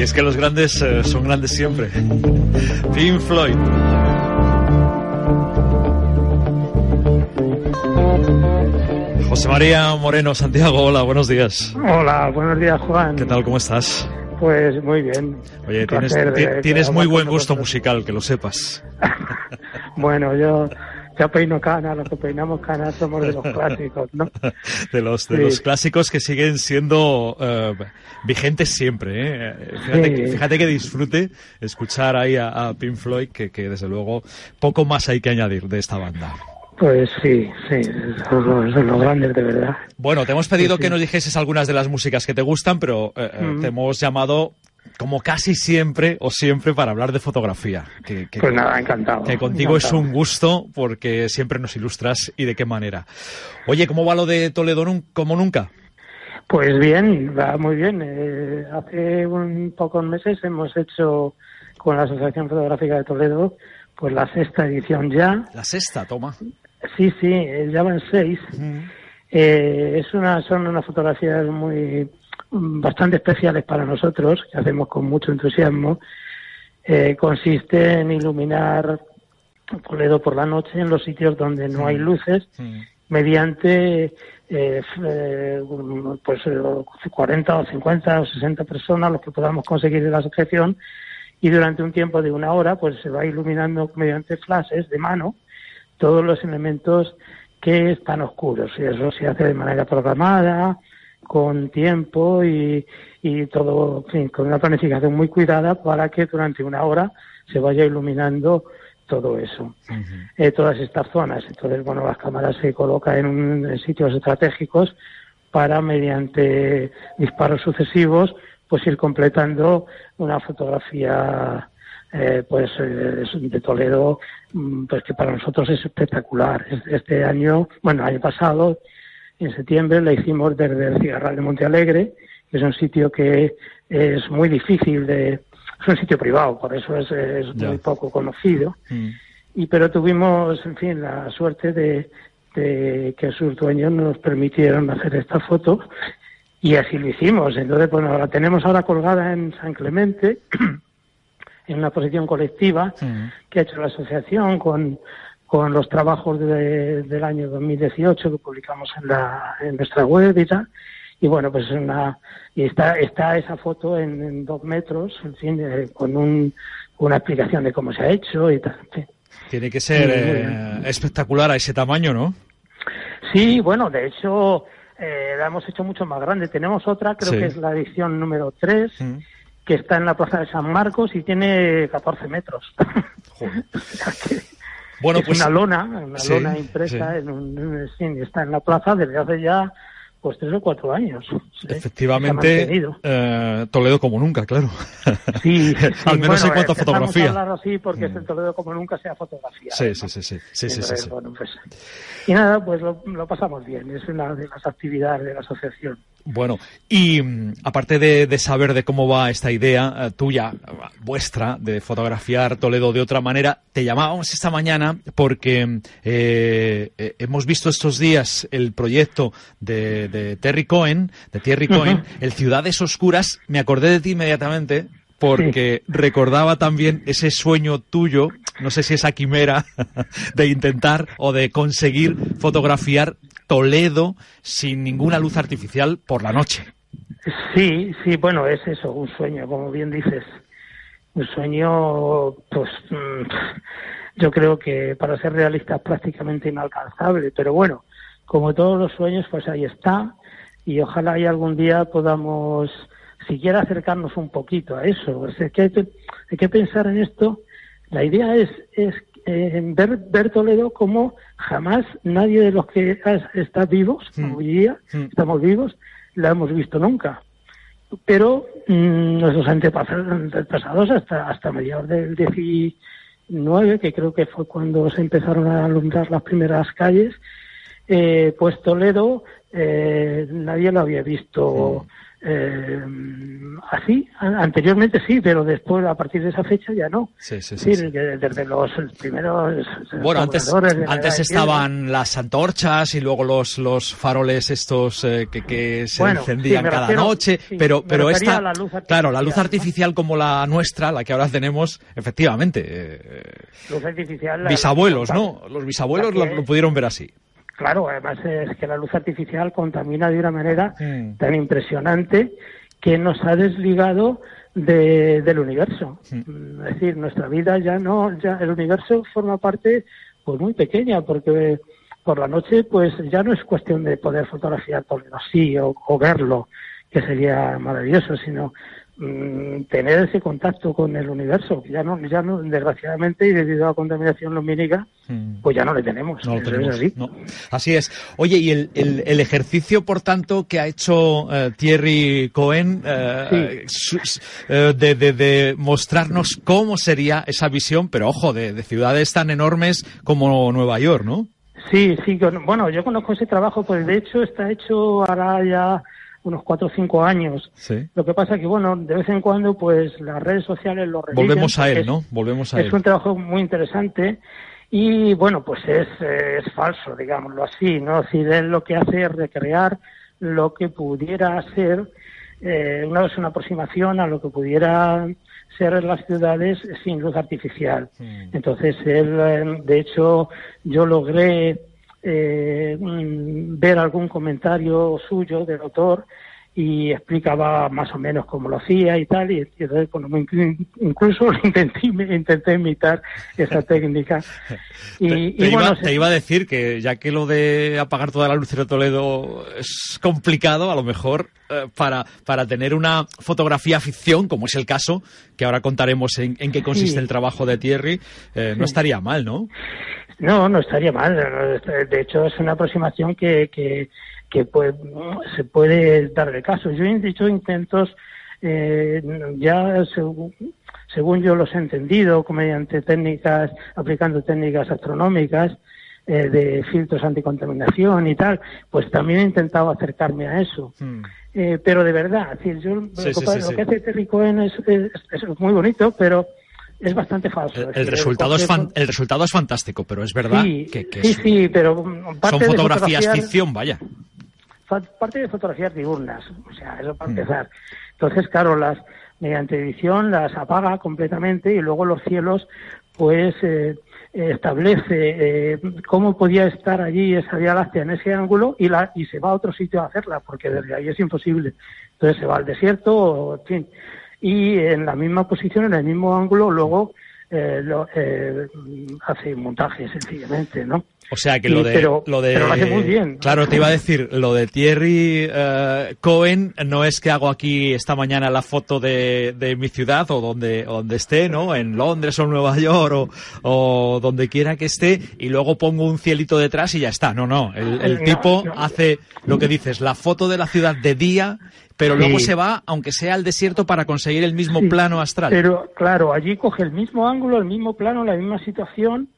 Y es que los grandes eh, son grandes siempre. Pink Floyd. José María Moreno, Santiago, hola, buenos días. Hola, buenos días, Juan. ¿Qué tal, cómo estás? Pues muy bien. Oye, tienes, tienes muy buen gusto musical, que lo sepas. bueno, yo ya peino canas, los que peinamos canas somos de los clásicos, ¿no? de los, de los clásicos que siguen siendo uh, vigentes siempre, ¿eh? Fíjate, sí. que, fíjate, que, disfrute escuchar ahí a, a Pink Floyd, que, que, desde luego poco más hay que añadir de esta banda. Pues sí, sí, son los, son los grandes de verdad. Bueno, te hemos pedido sí, sí. que nos dijeses algunas de las músicas que te gustan, pero eh, mm. te hemos llamado como casi siempre o siempre para hablar de fotografía. Que, que, pues nada, encantado. Que contigo encantado. es un gusto porque siempre nos ilustras y de qué manera. Oye, ¿cómo va lo de Toledo como nunca? Pues bien, va muy bien. Eh, hace un pocos meses hemos hecho con la Asociación Fotográfica de Toledo pues la sexta edición ya. La sexta, toma. Sí, sí, ya van seis. Mm. Eh, es una, son unas fotografías muy bastante especiales para nosotros, que hacemos con mucho entusiasmo, eh, consiste en iluminar Toledo por la noche en los sitios donde no hay luces, sí. mediante eh, pues 40 o 50 o 60 personas, los que podamos conseguir de la asociación, y durante un tiempo de una hora, pues se va iluminando mediante flashes de mano todos los elementos que están oscuros. Y eso se hace de manera programada, con tiempo y, y todo, en fin, con una planificación muy cuidada para que durante una hora se vaya iluminando todo eso, eh, todas estas zonas. Entonces, bueno, las cámaras se colocan en, un, en sitios estratégicos para, mediante disparos sucesivos, pues ir completando una fotografía eh, pues eh, de Toledo pues que para nosotros es espectacular. Este año bueno año pasado en septiembre la hicimos desde el Cigarral de Monte Alegre que es un sitio que es muy difícil de es un sitio privado por eso es, es muy poco conocido. Mm. y pero tuvimos en fin la suerte de, de que sus dueños nos permitieron hacer esta foto y así lo hicimos. Entonces bueno la tenemos ahora colgada en San Clemente en una posición colectiva que ha hecho la asociación con, con los trabajos de, del año 2018 que publicamos en, la, en nuestra web y tal. Y bueno, pues una, y está, está esa foto en, en dos metros, en fin, eh, con un, una explicación de cómo se ha hecho y tal. En fin. Tiene que ser eh, espectacular a ese tamaño, ¿no? Sí, bueno, de hecho, eh, la hemos hecho mucho más grande. Tenemos otra, creo sí. que es la edición número 3. Mm que está en la plaza de San Marcos y tiene 14 metros. bueno, es pues, una lona, una sí, lona impresa, sí. En un, está en la plaza desde hace ya pues tres o cuatro años. Efectivamente, eh, Toledo como nunca, claro. Sí, al menos bueno, en cuanto a fotografía. hablar así porque mm. es el Toledo como nunca sea fotografía. Sí, sí, sí, sí, sí, Entonces, sí, sí, bueno, pues, y nada, pues lo, lo, pasamos bien. Es una de las actividades de la asociación. Bueno, y aparte de, de saber de cómo va esta idea eh, tuya, vuestra, de fotografiar Toledo de otra manera, te llamábamos esta mañana porque eh, eh, hemos visto estos días el proyecto de, de Terry Cohen, de Thierry Cohen, uh -huh. el Ciudades Oscuras. Me acordé de ti inmediatamente porque sí. recordaba también ese sueño tuyo, no sé si esa quimera, de intentar o de conseguir fotografiar Toledo sin ninguna luz artificial por la noche. Sí, sí, bueno, es eso, un sueño, como bien dices. Un sueño, pues, yo creo que para ser realista es prácticamente inalcanzable, pero bueno, como todos los sueños, pues ahí está, y ojalá y algún día podamos siquiera acercarnos un poquito a eso. hay, que, hay que pensar en esto. La idea es, es eh, ver, ver Toledo como jamás nadie de los que está vivos, mm. hoy día, mm. estamos vivos, la hemos visto nunca. Pero mm, nuestros antepasados hasta, hasta mediados del 19, que creo que fue cuando se empezaron a alumbrar las primeras calles, eh, pues Toledo eh, nadie lo había visto eh, así, anteriormente sí, pero después, a partir de esa fecha, ya no. Sí, sí, sí. Desde los primeros. Bueno, antes, antes estaban las antorchas y luego los, los faroles estos eh, que, que, se encendían cada noche, pero, pero esta. claro, la luz artificial como la nuestra, la que ahora tenemos, efectivamente. Eh, luz artificial. Bisabuelos, ¿no? Los bisabuelos lo pudieron ver así. Claro, además es que la luz artificial contamina de una manera tan impresionante que nos ha desligado del universo. Es decir, nuestra vida ya no, ya el universo forma parte pues muy pequeña porque por la noche pues ya no es cuestión de poder fotografiar todo así o, o verlo, que sería maravilloso, sino Mm, tener ese contacto con el universo, ya no, ya no, desgraciadamente, y debido a la contaminación lumínica, hmm. pues ya no le tenemos. No lo tenemos. así. es. Oye, y el, el, ejercicio, por tanto, que ha hecho eh, Thierry Cohen eh, de, de, mostrarnos cómo sería esa visión, pero ojo, de, de ciudades tan enormes como Nueva York, ¿no? Sí, sí, bueno, yo conozco ese trabajo, pues de hecho está hecho ahora ya unos cuatro o cinco años. Lo que pasa que, bueno, de vez en cuando, pues las redes sociales lo Volvemos a él, ¿no? Volvemos a es un trabajo muy interesante y, bueno, pues es, es falso, digámoslo así, ¿no? Es decir, él lo que hace es recrear lo que pudiera ser eh, una, una aproximación a lo que pudiera ser las ciudades sin luz artificial. Entonces, él, eh, de hecho, yo logré eh, ver algún comentario suyo del autor y explicaba más o menos cómo lo hacía y tal, y, entonces incluso intenté, intenté imitar esa técnica. Y, te, iba, te, iba, a decir que ya que lo de apagar toda la luz de Toledo es complicado, a lo mejor eh, para, para tener una fotografía ficción, como es el caso, que ahora contaremos en, qué consiste el trabajo de Thierry, eh, no estaría mal, ¿no? No, no estaría mal. De hecho, es una aproximación que, que, que pues, se puede dar de caso. Yo he dicho intentos, eh, ya según, yo los he entendido, mediante técnicas, aplicando técnicas astronómicas, eh, de filtros anticontaminación y tal, pues también he intentado acercarme a eso. Hmm. Eh, pero de verdad, decir, yo, lo, que hace Terry Cohen es, muy bonito, pero es bastante falso. El, resultado, es el resultado es fantástico, pero es verdad que, sí, sí, pero son fotografías ficción, vaya. Parte de fotografías diurnas, o sea, eso para mm. empezar. Entonces, claro, las mediante edición las apaga completamente y luego los cielos, pues eh, establece eh, cómo podía estar allí esa Vía Láctea en ese ángulo y, la, y se va a otro sitio a hacerla, porque desde ahí es imposible. Entonces se va al desierto, o, en fin y en la misma posición, en el mismo ángulo, luego eh, lo, eh, hace montaje sencillamente, ¿no? O sea que lo de, lo de, hace muy bien. Claro, te iba a decir, lo de Thierry eh, Cohen no es que hago aquí esta mañana la foto de, de mi ciudad o donde, donde esté, ¿no? En Londres o en Nueva York o, o, donde quiera que esté y luego pongo un cielito detrás y ya está. No, no. El, el tipo hace lo que dices, la foto de la ciudad de día pero luego se va, aunque sea al desierto, para conseguir el mismo plano astral. Pero claro, allí coge el mismo ángulo, el mismo plano, la misma situación,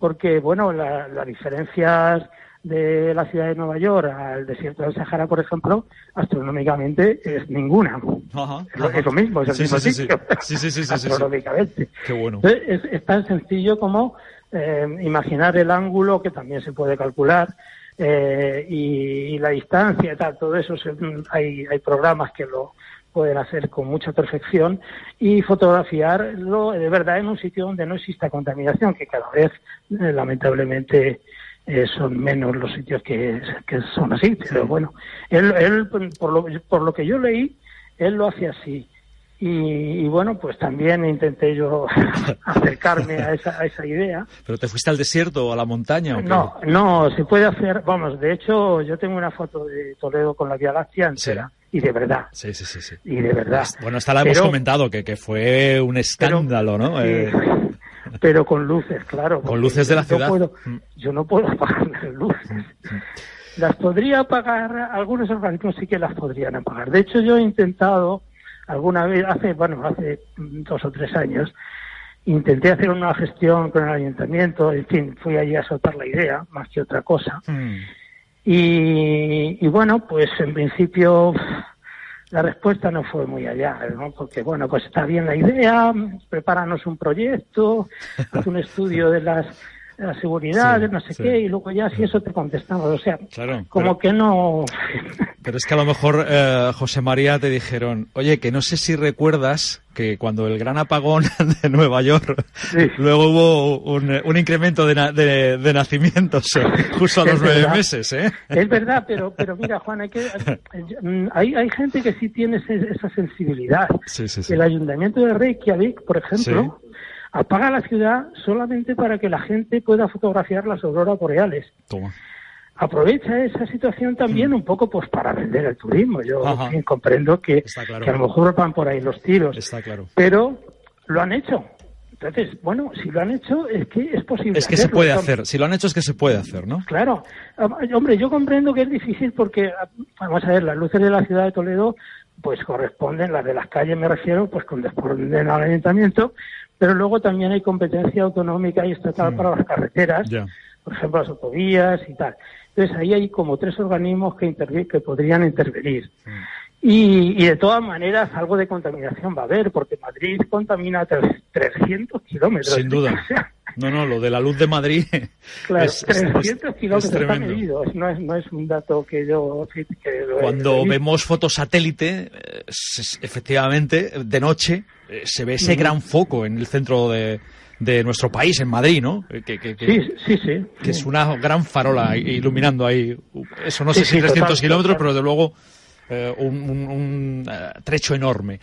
porque bueno, las diferencias de la ciudad de Nueva York al desierto del Sahara, por ejemplo, astronómicamente es ninguna. Es, lo mismo, es el mismo sitio. Sí, sí, sí, astronómicamente. Qué bueno. es, tan sencillo como eh, imaginar el ángulo, que también se puede calcular, eh, y, la distancia y tal, todo eso hay, hay programas que lo pueden hacer con mucha perfección y fotografiarlo de verdad en un sitio donde no exista contaminación, que cada vez eh, lamentablemente eh, son menos los sitios que, que son así, pero bueno, él, él por, lo, por lo que yo leí, él lo hace así. Y, bueno, pues también intenté yo acercarme a esa, a esa idea. ¿Pero te fuiste al desierto o a la montaña? ¿o no, no, se puede hacer, vamos, de hecho yo tengo una foto de Toledo con la Vía Láctea entera. y de verdad. Sí, sí, sí. sí. Y de verdad. Bueno, esta la hemos comentado, que, que fue un escándalo, ¿no? Eh, pero con luces, claro. Con luces de la ciudad. Mm. yo no puedo apagar las luces. Mm, mm. Las podría apagar, algunos organismos sí que las podrían apagar. De hecho, yo he intentado alguna vez, hace, bueno, hace dos o tres años, intenté hacer una gestión con el ayuntamiento, en fin, fui allí a soltar la idea, más que otra cosa. Y, y, bueno, pues en principio la respuesta no fue muy allá, ¿no? Porque, bueno, pues está bien la idea, prepáranos un proyecto, haz un estudio de las la seguridad, no sé qué, y luego ya si eso te contestamos. O sea, como que no. Pero es que a lo mejor, eh, José María, te dijeron, oye, que no sé si recuerdas que cuando el gran apagón de Nueva York, luego hubo un, incremento de, de, nacimientos eh, justo a los nueve meses, ¿eh? Es verdad, pero, pero mira, Juan, hay, que, hay, hay gente que sí tiene esa sensibilidad. El ayuntamiento de Reykjavik, por ejemplo, apaga la ciudad solamente para que la gente pueda fotografiar las auroras boreales. Aprovecha esa situación también mm. un poco pues para vender el turismo. Yo comprendo que, a lo mejor van por ahí los tiros. Está claro. Pero lo han hecho. Entonces, bueno, si lo han hecho es que es posible. Es que se puede hacer. Si lo han hecho es que se puede hacer, ¿no? Claro. Hombre, yo comprendo que es difícil porque, vamos a ver, las luces de la ciudad de Toledo pues corresponden, las de las calles me refiero, pues corresponden al ayuntamiento, pero luego también hay competencia autonómica y estatal mm. para las carreteras, por ejemplo las autovías y tal. Entonces ahí hay como tres organismos que, que podrían intervenir. Mm. Y, de todas maneras algo de contaminación va a haber, porque Madrid contamina 300 kilómetros. Sin duda. No, no, lo de la luz de Madrid. Claro, es, 300 kilómetros está medido. No es, no es un dato que yo. Cuando vemos fotosatélite, eh, efectivamente, de noche, eh, se ve ese gran foco en el centro de, de nuestro país, en Madrid, ¿no? Eh, que, sí, sí, sí. Que es una gran farola iluminando ahí. Eso no sé si 300 kilómetros, pero de luego eh, un, trecho enorme.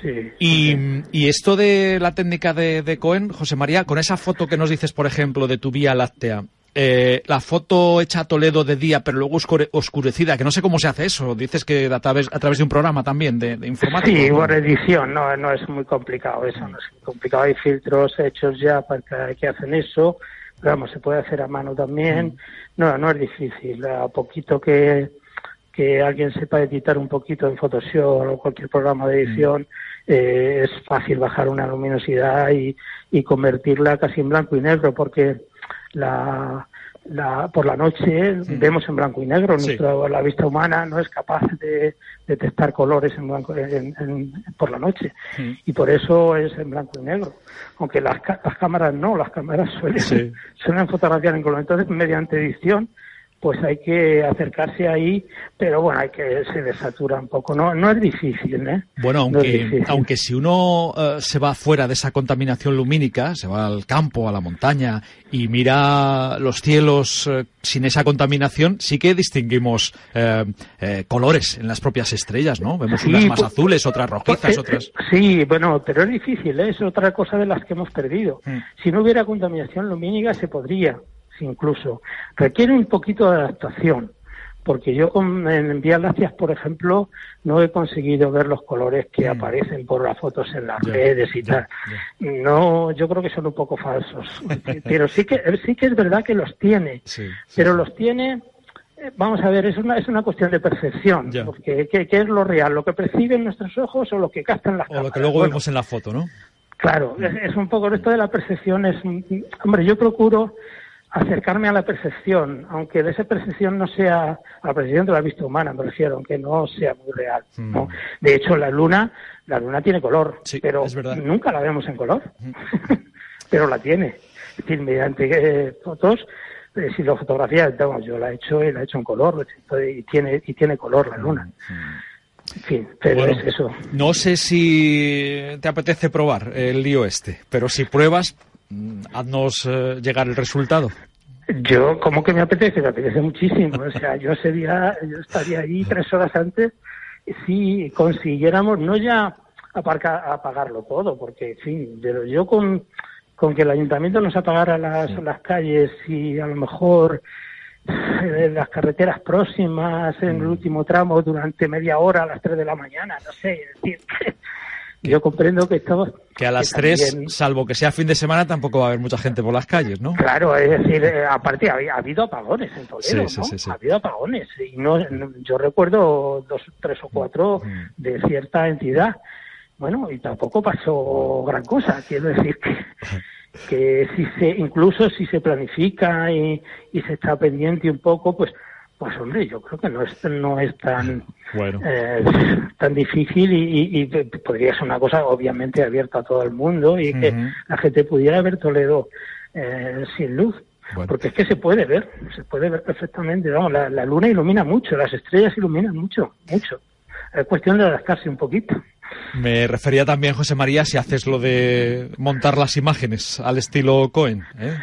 Sí, y, y, esto de la técnica de, de Cohen, José María, con esa foto que nos dices, por ejemplo, de tu Vía Láctea, eh, la foto hecha a Toledo de día, pero luego oscurecida, que no sé cómo se hace eso. Dices que a través, a través de un programa también de, de informática. Sí, por edición, no, no es muy complicado eso, no es muy complicado. Hay filtros hechos ya para que, hacen eso, pero vamos, se puede hacer a mano también. Mm. No, no es difícil. A poquito que, que alguien sepa editar un poquito en Photoshop o cualquier programa de edición, mm. eh, es fácil bajar una luminosidad y, y convertirla casi en blanco y negro, porque la, la, por la noche vemos en blanco y negro. la vista humana no es capaz de detectar colores en blanco en, por la noche. Y por eso es en blanco y negro. Aunque las, las cámaras no, las cámaras suelen, suelen fotografiar en color. Entonces, mediante edición, pues hay que acercarse ahí, pero bueno, hay que se desatura un poco. No, no es difícil, ¿eh? Bueno, aunque, aunque si uno eh, se va fuera de esa contaminación lumínica, se va al campo, a la montaña y mira los cielos eh, sin esa contaminación, sí que distinguimos eh, colores en las propias estrellas, ¿no? Vemos unas más pues, azules, otras rojizas, pues, otras. Sí, bueno, pero es difícil, es otra cosa de las que hemos perdido. Mm. Si no hubiera contaminación lumínica se podría incluso. Requiere un poquito de adaptación, porque yo con, en Vías Lácteas, por ejemplo, no he conseguido ver los colores que mm. aparecen por las fotos en las redes y tal. No, yo creo que son un poco falsos. pero sí que, sí que es verdad que los tiene, pero los tiene eh, vamos a ver, es una, es una cuestión de percepción. Porque, ¿qué, es lo real? ¿Lo que perciben nuestros ojos o lo que captan las O lo que luego vemos en la foto, ¿no? Claro, es, es, un poco esto de la percepción. Es, hombre, yo procuro acercarme a la percepción, aunque de esa percepción no sea, a la percepción de la vista humana, me refiero, aunque no sea muy real. ¿no? Mm. De hecho, la luna, la luna tiene color, pero nunca la vemos en color, pero la tiene. Es decir, mediante eh, fotos, eh, si lo fotografías, yo la he hecho y la he hecho en color, y tiene, y tiene color la luna. Mm. En fin, pero es eso. No sé si te apetece probar el lío este, pero si pruebas, Mm, haznos eh, llegar el resultado. Yo, como que me apetece? Me apetece muchísimo. O sea, yo sería, yo estaría ahí tres horas antes si consiguiéramos no ya aparcar, apagarlo todo, porque, en fin, pero yo con, con que el ayuntamiento nos apagara las, las calles y a lo mejor en las carreteras próximas, en el último tramo, durante media hora a las 3 de la mañana, no sé, es decir, yo comprendo que estamos... Que a las 3, salvo que sea fin de semana, tampoco va a haber mucha gente por las calles, ¿no? Claro, es decir, eh, aparte ha, habido apagones en Toledo, sí, sí, sí, ha habido apagones. Y no, yo recuerdo dos, tres o cuatro mm. de cierta entidad. Bueno, y tampoco pasó gran cosa. Quiero decir que, que si se, incluso si se planifica y, y se está pendiente un poco, pues pues hombre, yo creo que no es, no es tan, eh, tan difícil y, podría ser una cosa obviamente abierta a todo el mundo y que la gente pudiera ver Toledo eh, sin luz. Porque es que se puede ver, se puede ver perfectamente. Vamos, la, la, luna ilumina mucho, las estrellas iluminan mucho, mucho. Es cuestión de adaptarse un poquito. Me refería también, José María, si haces lo de montar las imágenes al estilo Cohen. ¿eh?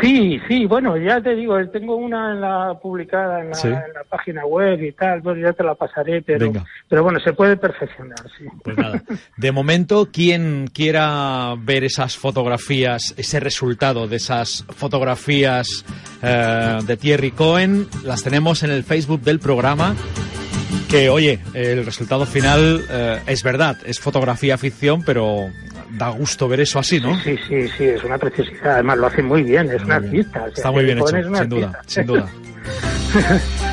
Sí, sí, bueno, ya te digo, tengo una en la publicada en la, página web y tal, pues ya te la pasaré, pero, pero bueno, se puede perfeccionar, sí. Pues nada, de momento, quien quiera ver esas fotografías, ese resultado de esas fotografías eh, de Thierry Cohen, las tenemos en el Facebook del programa que, oye, el resultado final eh, es verdad, es fotografía ficción, pero da gusto ver eso así, ¿no? Sí, sí, sí, es una preciosidad. Además, lo hace muy bien, es una artista. Está muy bien hecho, sin duda, sin duda.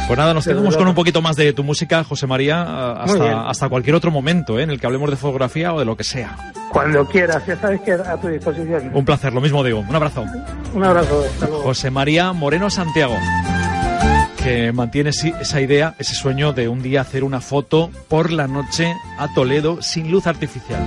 Pues nada, nos quedamos con un poquito más de tu música, José María, hasta, hasta cualquier otro momento ¿eh? en el que hablemos de fotografía o de lo que sea. Cuando quieras, ya sabes que a tu disposición. Un placer, lo mismo digo. Un abrazo. Un abrazo. José María Moreno Santiago que mantiene esa idea, ese sueño de un día hacer una foto por la noche a Toledo sin luz artificial.